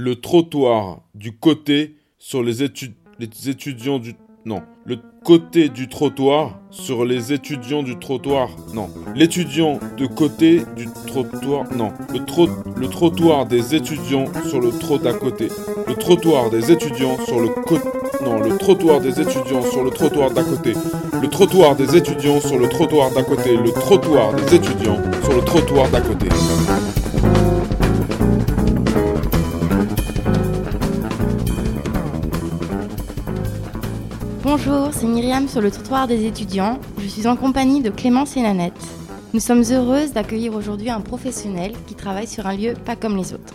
le trottoir du côté sur les, les étudiants du... Non. Le côté du trottoir sur les étudiants du trottoir. Non. L'étudiant de côté du trottoir. Non. Le trottoir des étudiants sur le trot d'à côté. Le trottoir des étudiants sur le côté. Non. Le trottoir des étudiants sur le trottoir d'à côté. Le trottoir des étudiants sur le trottoir d'à côté. Le trottoir des étudiants sur le trottoir d'à côté. Bonjour, c'est Myriam sur le trottoir des étudiants. Je suis en compagnie de Clémence et Nanette. Nous sommes heureuses d'accueillir aujourd'hui un professionnel qui travaille sur un lieu pas comme les autres.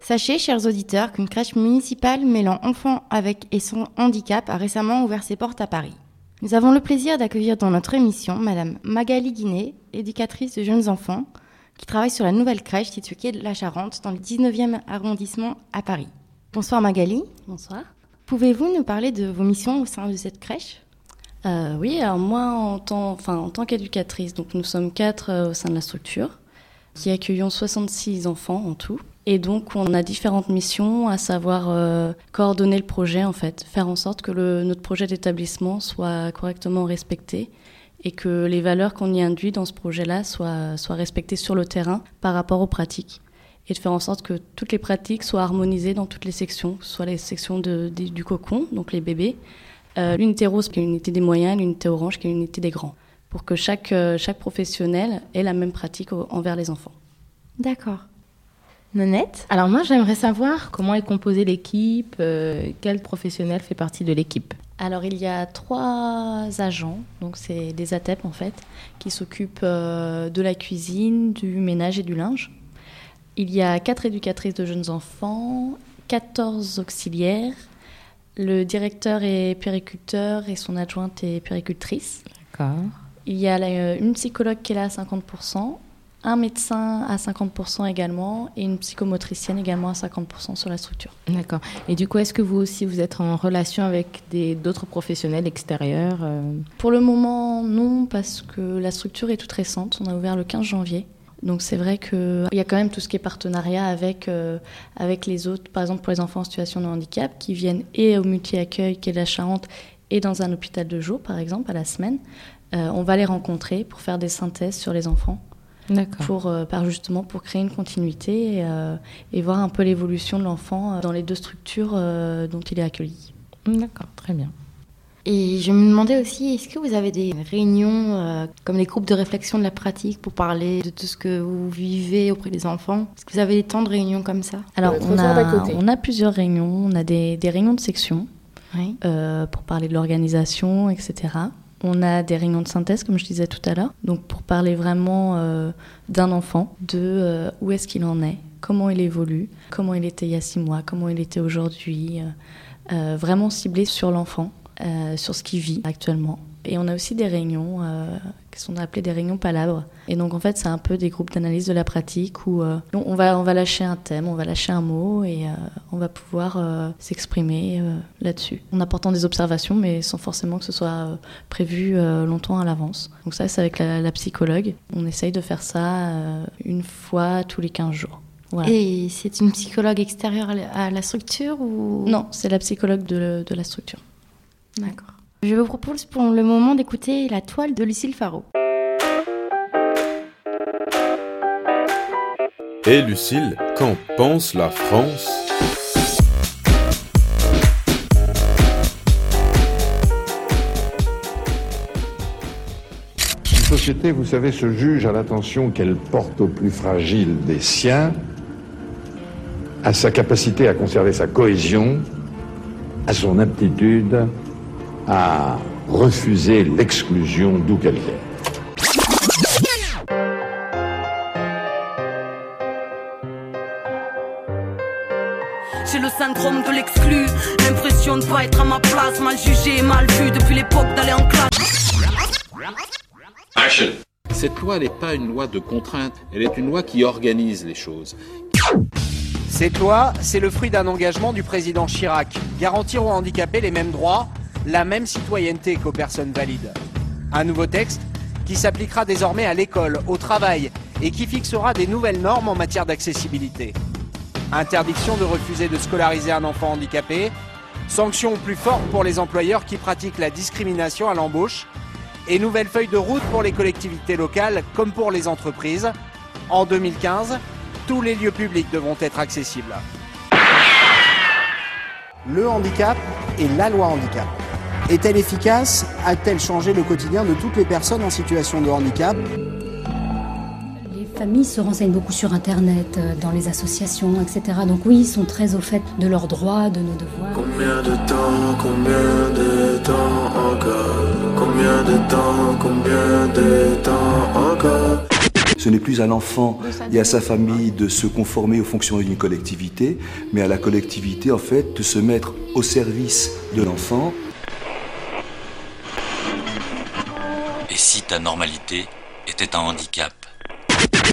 Sachez, chers auditeurs, qu'une crèche municipale mêlant enfants avec et son handicap a récemment ouvert ses portes à Paris. Nous avons le plaisir d'accueillir dans notre émission Madame Magali Guinet, éducatrice de jeunes enfants, qui travaille sur la nouvelle crèche située de la Charente, dans le 19e arrondissement à Paris. Bonsoir Magali. Bonsoir. Pouvez-vous nous parler de vos missions au sein de cette crèche? Euh, Oui, alors moi, en tant, enfin, en tant qu'éducatrice, donc nous sommes quatre euh, au sein de la structure, qui accueillons 66 enfants en tout. Et donc, on a différentes missions, à savoir euh, coordonner le projet, en fait, faire en sorte que le, notre projet d'établissement soit correctement respecté et que les valeurs qu'on y induit dans ce projet-là soient, respectées sur le terrain par rapport aux pratiques. Et de faire en sorte que toutes les pratiques soient harmonisées dans toutes les sections, soit les sections du cocon, donc les bébés, euh, l'unité rose qui est l'unité des moyens, l'unité orange qui est l'unité des grands, pour que chaque, euh, chaque professionnel ait la même pratique envers les enfants. D'accord. Nonette Alors moi j'aimerais savoir comment est composée l'équipe, euh, quel professionnel fait partie de l'équipe? Alors il y a trois agents, donc c'est des ATEP en fait, qui s'occupent euh, de la cuisine, du ménage et du linge. Il y a quatre éducatrices de jeunes enfants, 14 auxiliaires, le directeur est périculteur et son adjointe est péricultrice. D'accord. Il y a une psychologue qui est là à 50%, un médecin à 50% également et une psychomotricienne également à 50% sur la structure. D'accord. Et du coup, est-ce que vous aussi, vous êtes en relation avec d'autres professionnels extérieurs euh? Pour le moment, non, parce que la structure est toute récente. On a ouvert le 15 janvier. Donc c'est vrai qu'il y a quand même tout ce qui est partenariat avec, euh, avec les autres, par exemple pour les enfants en situation de handicap, qui viennent et au multi-accueil qui est la Charente et dans un hôpital de jour, par exemple, à la semaine. Euh, on va les rencontrer pour faire des synthèses sur les enfants pour euh, par justement pour créer une continuité et, euh, et voir un peu l'évolution de l'enfant euh, dans les deux structures dont il est accueilli. D'accord, très bien. Et je me demandais aussi, est-ce que vous avez des réunions comme des groupes de réflexion de la pratique pour parler de tout ce que vous vivez auprès des enfants? Est-ce que vous avez des temps de réunions comme ça? Alors, on a, on a, plusieurs réunions. On a des, des réunions de section pour parler de l'organisation, etc. On a des réunions de synthèse, comme je disais tout à l'heure, donc pour parler vraiment euh, d'un enfant, de euh, où est-ce qu'il en est, comment il évolue, comment il était il y a six mois, comment il était aujourd'hui, euh, vraiment ciblé sur l'enfant, sur ce qu'il vit actuellement. Et on a aussi des réunions euh, qui sont appelées des réunions palabres. Et donc en fait, c'est un peu des groupes d'analyse de la pratique où euh, on, va, on va lâcher un thème, on va lâcher un mot et euh, on va pouvoir s'exprimer là-dessus. En apportant des observations, mais sans forcément que ce soit prévu longtemps à l'avance. Donc ça, c'est avec la, psychologue. On essaye de faire ça une fois tous les 15 jours. Et c'est une psychologue extérieure à la structure ou? Non, c'est la psychologue de, de la structure. D'accord. Je vous propose pour le moment d'écouter la toile de Lucille Faro. Et Lucille, qu'en pense la France? Une société, vous savez, se juge à l'attention qu'elle porte au plus fragile des siens, à sa capacité à conserver sa cohésion, à son aptitude à refuser l'exclusion d'où qu'elle vienne. J'ai le syndrome de l'exclu, l'impression de pas être à ma place, mal jugé, mal vu depuis l'époque d'aller en classe. Action. Cette loi n'est pas une loi de contrainte, elle est une loi qui organise les choses. Cette loi, c'est le fruit d'un engagement du président Chirac. Garantir aux handicapés les mêmes droits la même citoyenneté qu'aux personnes valides. Un nouveau texte qui s'appliquera désormais à l'école, au travail et qui fixera des nouvelles normes en matière d'accessibilité. Interdiction de refuser de scolariser un enfant handicapé, sanctions plus fortes pour les employeurs qui pratiquent la discrimination à l'embauche et nouvelle feuille de route pour les collectivités locales comme pour les entreprises. En 2015, tous les lieux publics devront être accessibles. Le handicap et la loi handicap. Est-elle efficace? A-t-elle changé le quotidien de toutes les personnes en situation de handicap? Les familles se renseignent beaucoup sur Internet, euh, dans les associations, etc. Donc oui, ils sont très au fait de leurs droits, de nos devoirs. Combien de temps, combien de temps encore? Combien de temps, combien de temps encore? Ce n'est plus à l'enfant et à sa famille de se conformer aux fonctions d'une collectivité, mais à la collectivité, en fait, de se mettre au service de l'enfant. Si ta normalité était un handicap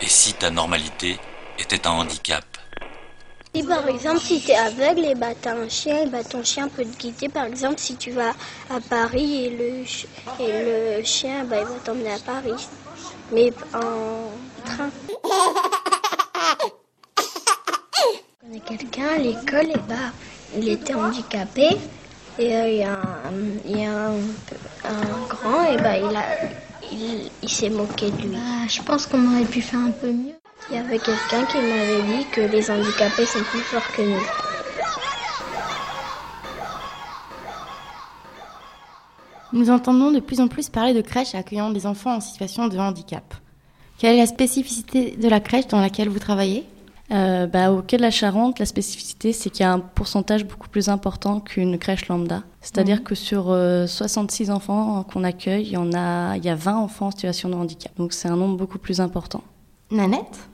Et si ta normalité était un handicap si par exemple, si tu es aveugle, et bah, tu as un chien, et bah, ton chien peut te guider. Par exemple, si tu vas à Paris et le, et le chien, bah, il va t'emmener à Paris mais en train. On connais quelqu'un à l'école, et bah, il était handicapé. Et euh, il y a, un, y a un, grand, et bah, il, a, il, il s'est moqué de lui. Bah, je pense qu'on aurait pu faire un peu mieux. Il y avait quelqu'un qui m'avait dit que les handicapés sont plus forts que nous. Nous entendons de plus en plus parler de crèches accueillant des enfants en situation de handicap. Quelle est la spécificité de la crèche dans laquelle vous travaillez? Euh, bah, Au Quai de la Charente, la spécificité, c'est qu'il y a un pourcentage beaucoup plus important qu'une crèche lambda. C'est-à-dire mhm. que sur 66 euh, enfants qu'on accueille, il y, en a, il y a 20 enfants en situation de handicap. Donc c'est un nombre beaucoup plus important. Nanette?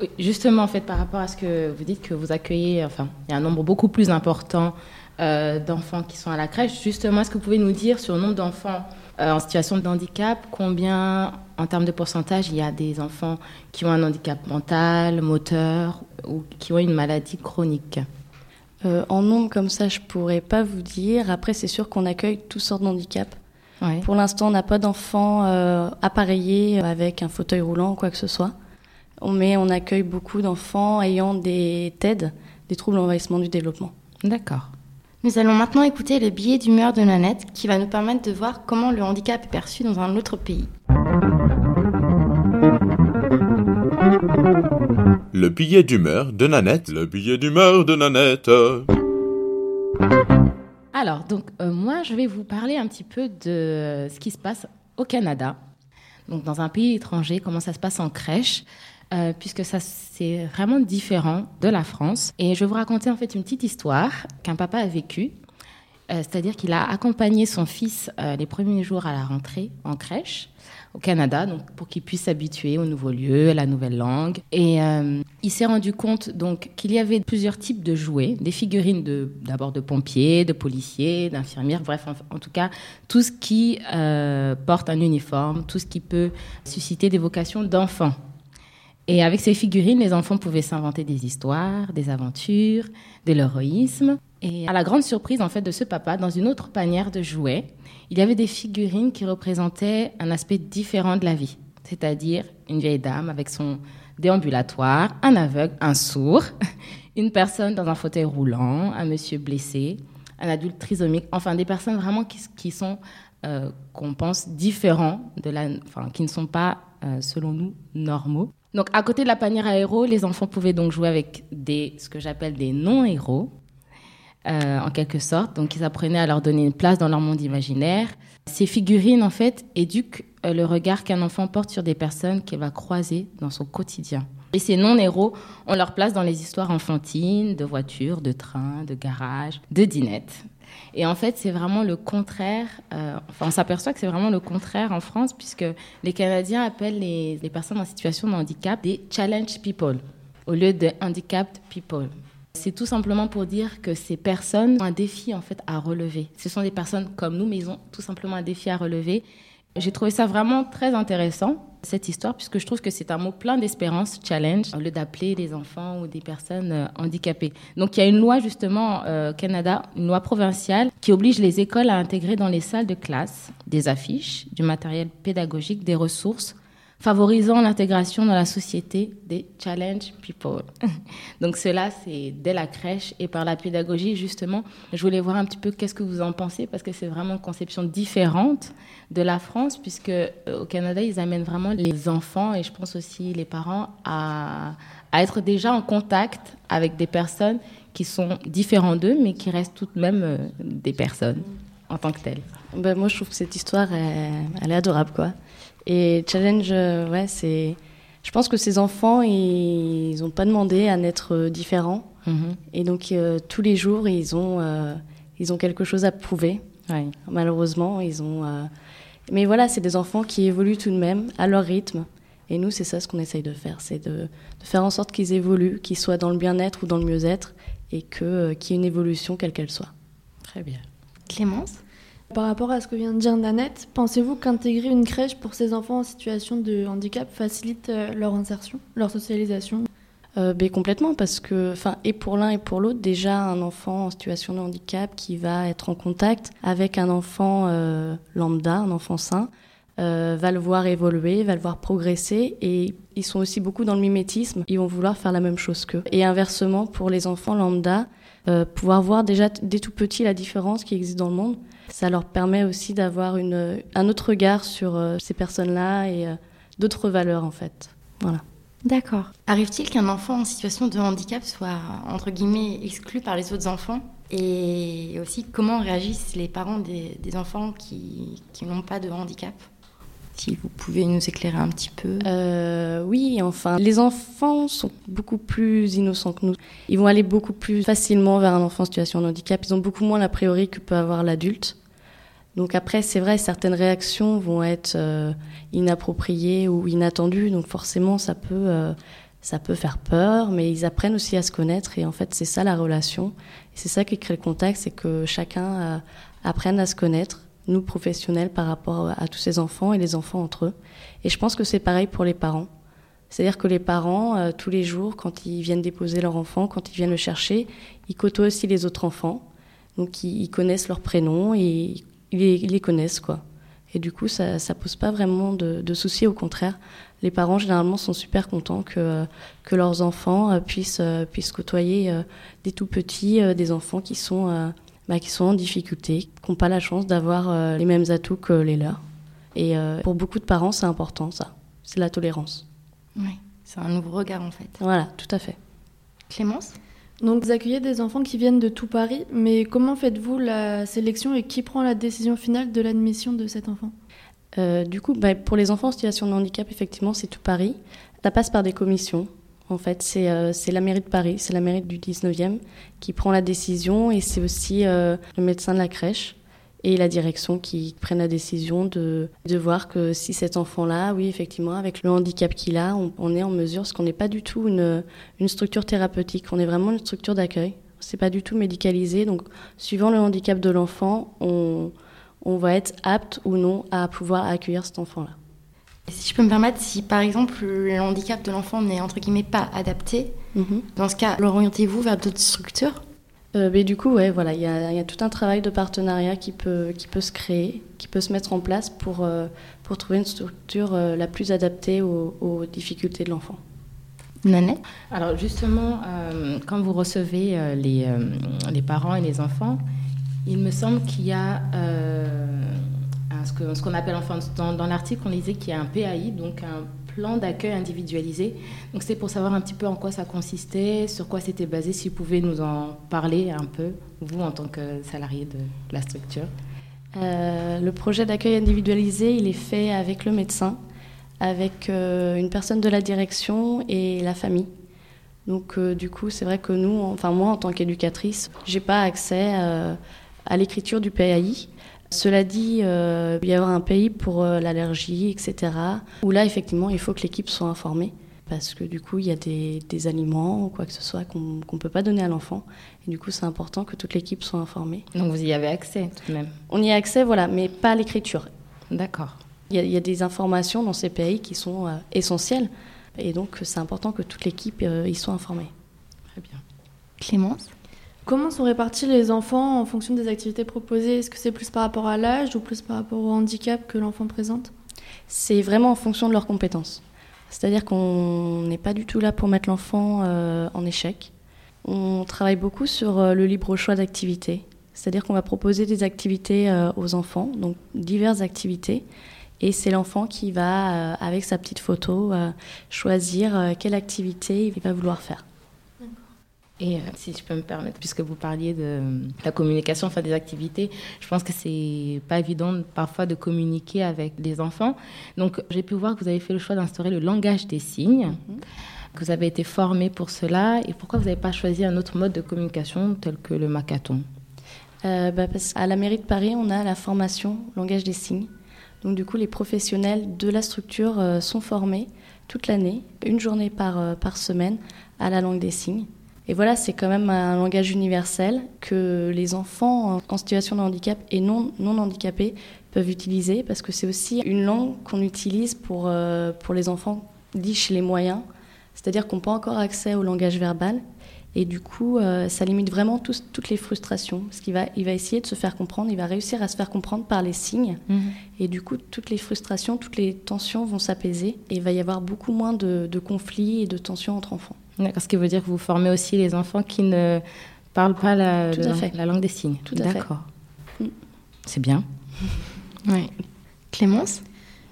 Oui, justement, en fait, par rapport à ce que vous dites que vous accueillez, enfin, il y a un nombre beaucoup plus important euh, d'enfants qui sont à la crèche. Justement, est-ce que vous pouvez nous dire sur le nombre d'enfants en situation de handicap, combien en termes de pourcentage il y a des enfants qui ont un handicap mental, moteur ou qui ont une maladie chronique? Euh, En nombre comme ça, je pourrais pas vous dire. Après, c'est sûr qu'on accueille toutes sortes de handicaps. Pour l'instant, on n'a pas d'enfants appareillés avec un fauteuil roulant ou quoi que ce soit. Mais on accueille beaucoup d'enfants ayant des TED, des troubles d'envahissement du développement. D'accord. Nous allons maintenant écouter le billet d'humeur de Nanette qui va nous permettre de voir comment le handicap est perçu dans un autre pays. Le billet d'humeur de Nanette. Le billet d'humeur de Nanette. Alors, donc, euh, moi, je vais vous parler un petit peu de ce qui se passe au Canada. Donc, dans un pays étranger, comment ça se passe en crèche. Euh, puisque ça c'est vraiment différent de la France. Et je vais vous raconter en fait une petite histoire qu'un papa a vécue. Euh, c'est-à-dire qu'il a accompagné son fils euh, les premiers jours à la rentrée en crèche au Canada, donc pour qu'il puisse s'habituer au nouveau lieu, à la nouvelle langue. Et il s'est rendu compte donc qu'il y avait plusieurs types de jouets, des figurines d'abord de pompiers, de policiers, d'infirmières, bref, en, tout cas tout ce qui porte un uniforme, tout ce qui peut susciter des vocations d'enfants. Et avec ces figurines, les enfants pouvaient s'inventer des histoires, des aventures, de l'héroïsme. Et à la grande surprise en fait de ce papa, dans une autre panière de jouets, il y avait des figurines qui représentaient un aspect différent de la vie, c'est-à-dire une vieille dame avec son déambulatoire, un aveugle, un sourd, une personne dans un fauteuil roulant, un monsieur blessé, un adulte trisomique, enfin des personnes vraiment qui, sont, euh, qu'on pense, différents, de la, enfin, qui ne sont pas, euh, selon nous, normaux. Donc, à côté de la panière à héros, les enfants pouvaient donc jouer avec des, ce que j'appelle des non-héros, euh, en quelque sorte. Donc, ils apprenaient à leur donner une place dans leur monde imaginaire. Ces figurines, en fait, éduquent euh, le regard qu'un enfant porte sur des personnes qu'il va croiser dans son quotidien. Et ces non-héros ont leur place dans les histoires enfantines, de voitures, de trains, de garages, de dinettes. Et en fait, c'est vraiment le contraire. Euh, enfin, on s'aperçoit que c'est vraiment le contraire en France, puisque les Canadiens appellent les, personnes en situation de handicap des challenge people au lieu de handicapped people. C'est tout simplement pour dire que ces personnes ont un défi en fait à relever. Ce sont des personnes comme nous, mais ils ont tout simplement un défi à relever. J'ai trouvé ça vraiment très intéressant cette histoire, puisque je trouve que c'est un mot plein d'espérance, challenge, au lieu d'appeler des enfants ou des personnes euh, handicapées. Donc il y a une loi justement euh, Canada, une loi provinciale, qui oblige les écoles à intégrer dans les salles de classe des affiches, du matériel pédagogique, des ressources favorisant l'intégration dans la société des challenge people. Donc cela, c'est dès la crèche et par la pédagogie, justement. Je voulais voir un petit peu qu'est-ce que vous en pensez, parce que c'est vraiment une conception différente de la France, puisque euh, au Canada, ils amènent vraiment les enfants et je pense aussi les parents à, être déjà en contact avec des personnes qui sont différentes d'eux, mais qui restent tout de même euh, des personnes en tant que telles. Ben, moi, je trouve que cette histoire, elle est adorable, quoi. Et challenge, euh, ouais, c'est. Je pense que ces enfants, ils n'ont pas demandé à naître euh, différents. Mhm. Et donc, euh, tous les jours, ils ont, ils ont quelque chose à prouver. Malheureusement, ils ont. Mais voilà, c'est des enfants qui évoluent tout de même à leur rythme. Et nous, c'est ça ce qu'on essaye de faire c'est de, de, faire en sorte qu'ils évoluent, qu'ils soient dans le bien-être ou dans le mieux-être, et qu'il y ait une évolution quelle qu'elle soit. Très bien. Clémence? Par rapport à ce que vient de dire Nanette, pensez-vous qu'intégrer une crèche pour ces enfants en situation de handicap facilite euh, leur insertion, leur socialisation? Euh, ben, complètement parce que enfin et pour l'un et pour l'autre déjà un enfant en situation de handicap qui va être en contact avec un enfant euh, lambda un enfant sain va le voir évoluer va le voir progresser et ils sont aussi beaucoup dans le mimétisme ils vont vouloir faire la même chose qu'eux. Et inversement pour les enfants lambda pouvoir voir déjà dès tout petit la différence qui existe dans le monde ça leur permet aussi d'avoir un autre regard sur euh, ces personnes-là et euh, d'autres valeurs en fait. Voilà. D'accord. Arrive-t-il qu'un enfant en situation de handicap soit, entre guillemets, exclu par les autres enfants? Et aussi, comment réagissent les parents des, enfants qui, n'ont pas de handicap? Si vous pouvez nous éclairer un petit peu. Euh, oui, enfin, les enfants sont beaucoup plus innocents que nous. Ils vont aller beaucoup plus facilement vers un enfant en situation de handicap. Ils ont beaucoup moins l'a priori que peut avoir l'adulte. Donc après, c'est vrai, certaines réactions vont être euh, inappropriées ou inattendues, donc forcément, ça peut, euh, ça peut faire peur, mais ils apprennent aussi à se connaître, et en fait, c'est ça la relation. C'est ça qui crée le contact, c'est que chacun apprenne à se connaître, nous professionnels, par rapport à, tous ces enfants et les enfants entre eux. Et je pense que c'est pareil pour les parents. C'est-à-dire que les parents, tous les jours, quand ils viennent déposer leur enfant, quand ils viennent le chercher, ils côtoient aussi les autres enfants. Donc ils, connaissent leurs prénoms et ils les, connaissent, quoi. Et du coup, ça ne pose pas vraiment de, soucis, au contraire. Les parents, généralement, sont super contents que, que leurs enfants euh, puissent, euh, puissent côtoyer euh, des tout petits, des enfants qui sont, bah, qui sont en difficulté, qui n'ont pas la chance d'avoir les mêmes atouts que les leurs. Et pour beaucoup de parents, c'est important, ça. C'est la tolérance. Oui, c'est un nouveau regard, en fait. Voilà, tout à fait. Clémence? Donc vous accueillez des enfants qui viennent de tout Paris, mais comment faites-vous la sélection et qui prend la décision finale de l'admission de cet enfant? Euh, Du coup, bah, pour les enfants en situation de handicap, effectivement, c'est tout Paris. Ça passe par des commissions. En fait, c'est euh, la mairie de Paris, c'est la mairie du 19e qui prend la décision et c'est aussi euh, le médecin de la crèche et la direction qui prennent la décision de, de voir que si cet enfant-là, oui, effectivement, avec le handicap qu'il a, on, est en mesure, parce qu'on n'est pas du tout une, une structure thérapeutique, on est vraiment une structure d'accueil. C'est pas du tout médicalisé, donc suivant le handicap de l'enfant, on, on va être apte ou non à pouvoir accueillir cet enfant-là. Si je peux me permettre, si par exemple le handicap de l'enfant n'est entre guillemets pas adapté, mhm. dans ce cas, l'orientez-vous vers d'autres structures? Euh, mais du coup, ouais, voilà, il y, y, a tout un travail de partenariat qui peut, qui peut se créer, qui peut se mettre en place pour, euh, pour trouver une structure euh, la plus adaptée aux, aux difficultés de l'enfant. Nanette? Alors justement, quand vous recevez les, les, parents et les enfants, il me semble qu'il y a ce qu'on appelle, enfin, dans, l'article, on disait qu'il y a un PAI, donc un plan d'accueil individualisé. Donc c'est pour savoir un petit peu en quoi ça consistait, sur quoi c'était basé, si vous pouvez nous en parler un peu, vous en tant que salarié de la structure. Euh, le projet d'accueil individualisé, il est fait avec le médecin, avec euh, une personne de la direction et la famille. Donc euh, du coup, c'est vrai que nous, enfin moi en tant qu'éducatrice, j'ai pas accès à l'écriture du PAI. Cela dit, euh, il y a un pays pour euh, l'allergie, etc. Où là, effectivement, il faut que l'équipe soit informée. Parce que du coup, il y a des, aliments ou quoi que ce soit qu'on ne peut pas donner à l'enfant. Et du coup, c'est important que toute l'équipe soit informée. Donc vous y avez accès tout de même On y a accès, voilà, mais pas à l'écriture. D'accord. Il y, a, des informations dans ces pays qui sont essentielles. Et donc, c'est important que toute l'équipe y soit informée. Très bien. Clémence? Comment sont répartis les enfants en fonction des activités proposées? Est-ce que c'est plus par rapport à l'âge ou plus par rapport au handicap que l'enfant présente? C'est vraiment en fonction de leurs compétences. C'est-à-dire qu'on n'est pas du tout là pour mettre l'enfant euh, en échec. On travaille beaucoup sur euh, le libre choix d'activités. C'est-à-dire qu'on va proposer des activités euh, aux enfants, donc diverses activités. Et c'est l'enfant qui va, avec sa petite photo, choisir quelle activité il va vouloir faire. Et euh, si je peux me permettre, puisque vous parliez de la communication, enfin des activités, je pense que c'est pas évident parfois de communiquer avec les enfants. Donc j'ai pu voir que vous avez fait le choix d'instaurer le langage des signes, mhm. que vous avez été formé pour cela. Et pourquoi vous n'avez pas choisi un autre mode de communication tel que le macathon? Euh, bah Parce qu'à la mairie de Paris, on a la formation langage des signes. Donc du coup, les professionnels de la structure euh, sont formés toute l'année, une journée par, par semaine, à la langue des signes. Et voilà, c'est quand même un langage universel que les enfants en situation de handicap et non, non handicapés peuvent utiliser parce que c'est aussi une langue qu'on utilise pour, euh, pour les enfants dits chez les moyens, c'est-à-dire qu'on n'a pas encore accès au langage verbal. Et du coup, euh, ça limite vraiment toutes les frustrations, parce qu'il va, il va essayer de se faire comprendre, il va réussir à se faire comprendre par les signes. Mhm. Et du coup, toutes les frustrations, toutes les tensions vont s'apaiser, et il va y avoir beaucoup moins de, de conflits et de tensions entre enfants. D'accord, ce qui veut dire que vous formez aussi les enfants qui ne parlent pas la, la langue des signes. Tout à fait. D'accord. Mm. C'est bien. Oui. Clémence?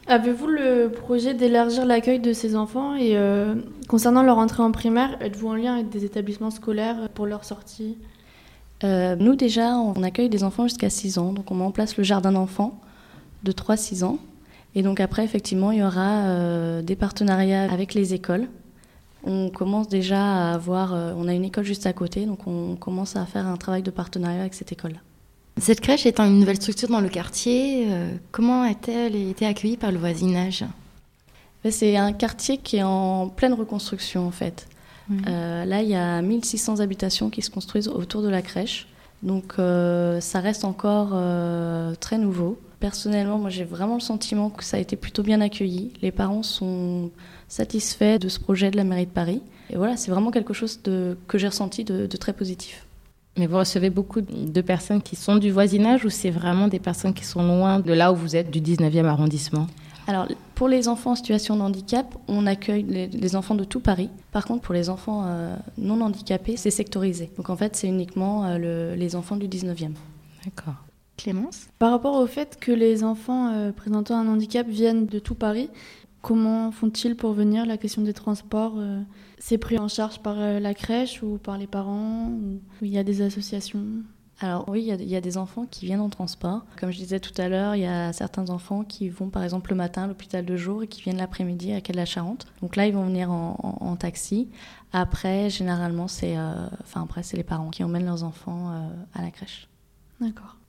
Avez-vous le projet d'élargir l'accueil de ces enfants et euh, concernant leur entrée en primaire, êtes-vous en lien avec des établissements scolaires pour leur sortie? Euh, Nous déjà, on accueille des enfants jusqu'à 6 ans, donc on met en place le jardin d'enfants de 3-6 ans. Et donc après, effectivement, il y aura euh, des partenariats avec les écoles on commence déjà à avoir, euh, on a une école juste à côté, donc on commence à faire un travail de partenariat avec cette école. Cette crèche étant une nouvelle structure dans le quartier, euh, comment a-t-elle été accueillie par le voisinage? Ben, C'est un quartier qui est en pleine reconstruction en fait. Euh, là, il y a 1600 habitations qui se construisent autour de la crèche, donc ça reste encore très nouveau. Personnellement, moi j'ai vraiment le sentiment que ça a été plutôt bien accueilli. Les parents sont satisfaits de ce projet de la mairie de Paris. Et voilà, c'est vraiment quelque chose de, que j'ai ressenti de, très positif. Mais vous recevez beaucoup de personnes qui sont du voisinage ou c'est vraiment des personnes qui sont loin de là où vous êtes, du 19e arrondissement? Alors, pour les enfants en situation de handicap, on accueille les, enfants de tout Paris. Par contre, pour les enfants euh, non handicapés, c'est sectorisé. Donc, en fait, c'est uniquement euh, les enfants du 19e. D'accord. Clémence Par rapport au fait que les enfants euh, présentant un handicap viennent de tout Paris, comment font-ils pour venir La question des transports, euh, c'est pris en charge par euh, la crèche ou par les parents ou il y a des associations? Alors oui, il y, a des enfants qui viennent en transport. Comme je disais tout à l'heure, il y a certains enfants qui vont par exemple le matin à l'hôpital de jour et qui viennent l'après-midi à Quai de la Charente. Donc là, ils vont venir en, taxi. Après, généralement, c'est enfin après c'est les parents qui emmènent leurs enfants à la crèche. D'accord.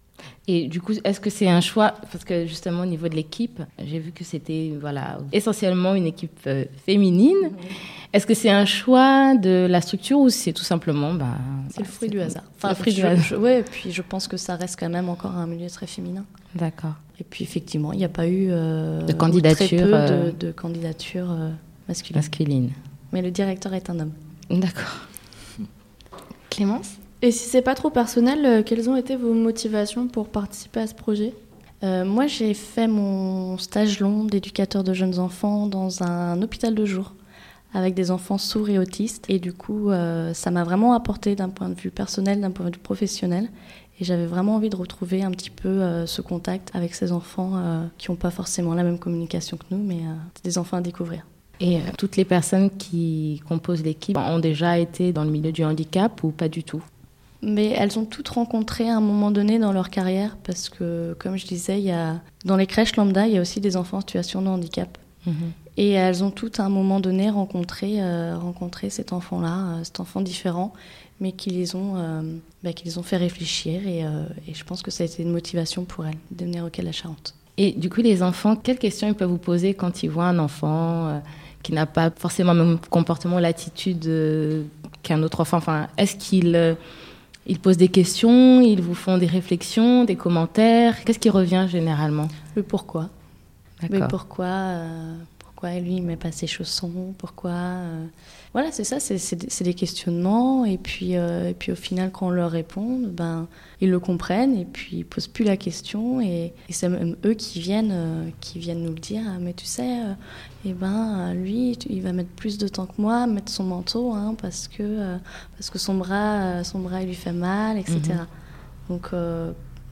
Et du coup, est-ce que c'est un choix? Parce que justement, au niveau de l'équipe, j'ai vu que c'était voilà, essentiellement une équipe euh, féminine. Est-ce que c'est un choix de la structure ou c'est tout simplement. Bah, c'est le fruit du hasard. Enfin, le fruit du hasard. Oui, et puis je pense que ça reste quand même encore un milieu très féminin. D'accord. Et puis effectivement, il n'y a pas eu. Euh, de candidature. Très peu de, euh, masculines. Masculine. Mais le directeur est un homme. D'accord. Clémence? Et si c'est pas trop personnel, euh, quelles ont été vos motivations pour participer à ce projet? Euh, Moi, j'ai fait mon stage long d'éducateur de jeunes enfants dans un hôpital de jour avec des enfants sourds et autistes. Et du coup, euh, ça m'a vraiment apporté d'un point de vue personnel, d'un point de vue professionnel. Et j'avais vraiment envie de retrouver un petit peu ce contact avec ces enfants qui n'ont pas forcément la même communication que nous, mais c'est des enfants à découvrir. Et toutes les personnes qui composent l'équipe ont déjà été dans le milieu du handicap ou pas du tout? Mais elles ont toutes rencontré à un moment donné dans leur carrière parce que, comme je disais, il y a, dans les crèches lambda, il y a aussi des enfants en situation de handicap. Mhm. Et elles ont toutes à un moment donné rencontré, euh, rencontré cet enfant-là, euh, cet enfant différent, mais qui les ont, euh, bah, qui les ont fait réfléchir. Et, et, je pense que ça a été une motivation pour elles de venir au Quai de la Charente. Et du coup, les enfants, quelles questions ils peuvent vous poser quand ils voient un enfant qui n'a pas forcément le même comportement, l'attitude qu'un autre enfant? Enfin, est-ce qu'ils ils posent des questions, ils vous font des réflexions, des commentaires. Qu'est-ce qui revient généralement? Le pourquoi. Mais pourquoi, pourquoi lui il met pas ses chaussons Pourquoi Voilà, c'est ça, c'est des questionnements. Et puis, et puis au final, quand on leur répond, ben ils le comprennent et puis ils posent plus la question et, c'est même eux qui viennent, euh, qui viennent nous le dire. Ah, mais tu sais, euh, eh ben lui, il va mettre plus de temps que moi, mettre son manteau, hein, parce que euh, parce que son bras, son bras, il lui fait mal, etc. Mhm. Donc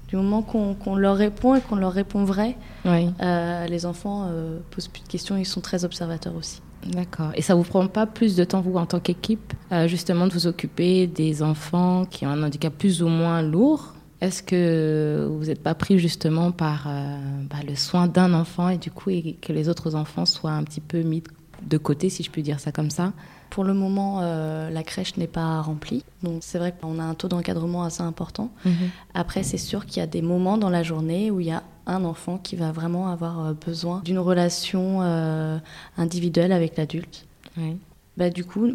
du moment qu'on leur répond et qu'on leur répond vrai, les enfants posent plus de questions, ils sont très observateurs aussi. D'accord. Et ça vous prend pas plus de temps, vous, en tant qu'équipe, euh, justement, de vous occuper des enfants qui ont un handicap plus ou moins lourd? Est-ce que vous n'êtes pas pris justement par euh, bah, le soin d'un enfant et du coup, et que les autres enfants soient un petit peu mis de côté, si je peux dire ça comme ça pour le moment, euh, la crèche n'est pas remplie. Donc c'est vrai qu'on a un taux d'encadrement assez important. Mhm. Après, c'est sûr qu'il y a des moments dans la journée où il y a un enfant qui va vraiment avoir euh, besoin d'une relation euh, individuelle avec l'adulte. Bah, du coup,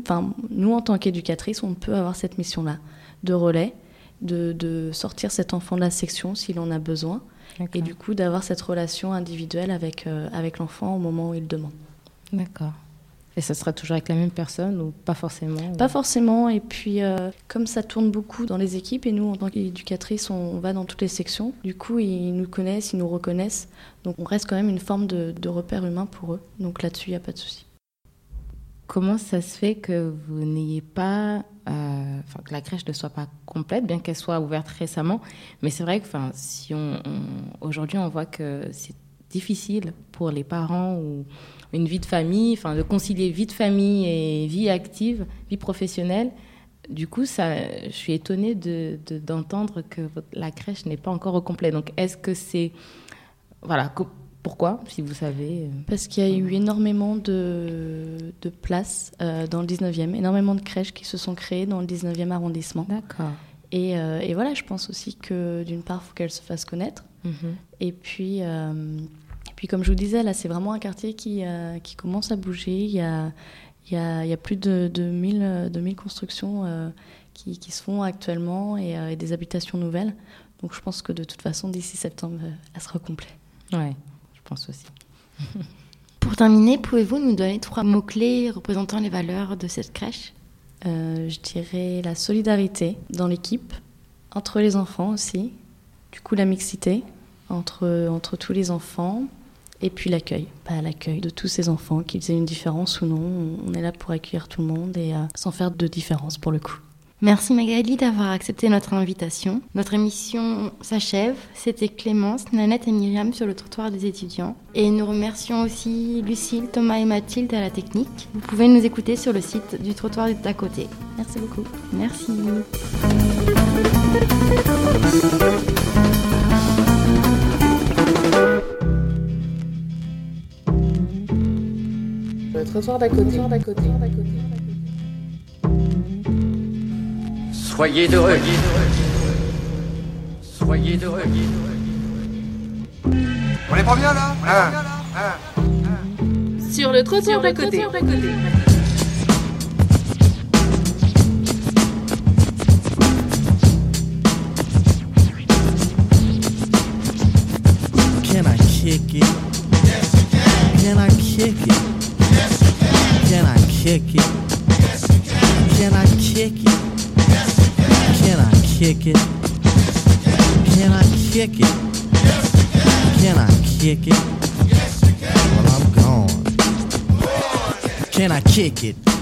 nous, en tant qu'éducatrice, on peut avoir cette mission-là de relais, de, sortir cet enfant de la section s'il en a besoin, et du coup d'avoir cette relation individuelle avec, avec l'enfant au moment où il demande. D'accord. Et ça sera toujours avec la même personne ou pas forcément Pas forcément. Et puis, euh, comme ça tourne beaucoup dans les équipes, et nous, en tant qu'éducatrices, on va dans toutes les sections, du coup, ils nous connaissent, ils nous reconnaissent. Donc, on reste quand même une forme de, repère humain pour eux. Donc, là-dessus, il n'y a pas de souci. Comment ça se fait que vous n'ayez pas. Euh, que la crèche ne soit pas complète, bien qu'elle soit ouverte récemment? Mais c'est vrai que si on aujourd'hui, on voit que c'est difficile pour les parents ou une vie de famille, enfin de concilier vie de famille et vie active, vie professionnelle. Du coup, ça, je suis étonnée d'entendre de, que la crèche n'est pas encore au complet. Donc, est-ce que c'est... Voilà, pourquoi, si vous savez Parce qu'il y a eu énormément de, de places euh, dans le 19e, énormément de crèches qui se sont créées dans le 19e arrondissement. D'accord. Et, euh, et, voilà, je pense aussi que d'une part, il faut qu'elles se fassent connaître. Mhm. Et puis, euh, puis comme je vous disais, là, c'est vraiment un quartier qui, euh, qui commence à bouger. Il y a, il y a, il y a plus de, de, 1000, de constructions euh, qui, qui, se font actuellement et, des habitations nouvelles. Donc je pense que de toute façon, d'ici septembre, elle sera complète. Ouais, je pense aussi. Pour terminer, pouvez-vous nous donner trois mots-clés représentant les valeurs de cette crèche? Je dirais la solidarité dans l'équipe, entre les enfants aussi, du coup la mixité entre, entre tous les enfants, et puis l'accueil, pas l'accueil de tous ces enfants, qu'ils aient une différence ou non. On est là pour accueillir tout le monde et euh, sans faire de différence pour le coup. Merci Magali d'avoir accepté notre invitation. Notre émission s'achève. C'était Clémence, Nanette et Myriam sur le trottoir des étudiants. Et nous remercions aussi Lucille, Thomas et Mathilde à la technique. Vous pouvez nous écouter sur le site du trottoir d'à côté. Merci beaucoup. Merci. Trottoir d'à côté. Soyez heureux. Soyez heureux. On est pas bien là ah. Ah. Sur le trottoir d'à côté. Can I kick it?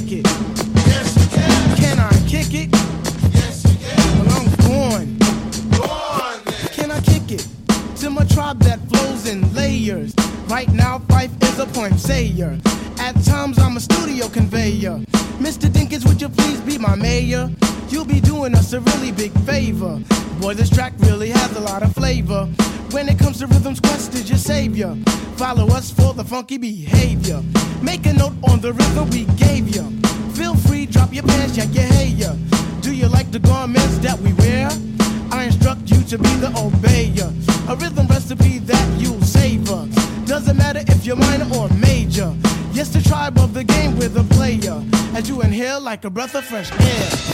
Kick it? Yes, you can. Can I kick it? Yes, you can. Well, I'm going. Go. Can I kick it? To my tribe that flows in layers. Right now, Fife is a point sayer. At times, I'm a studio conveyor. Mr. Dinkins, would you please be my mayor? You'll be doing us a really big favor. Boy, this track really has a lot of flavor. When it comes to rhythms, Quest is your savior. Follow us for the funky behavior. Make a note on the rhythm we gave you. Feel free, drop your pants, yank your hair. Do you like the garments that we wear? I instruct you to be the obeyer. A rhythm recipe that you'll savor. Doesn't matter if you're minor or major. Yes, the tribe of the game with a player. As you inhale like a breath of fresh air.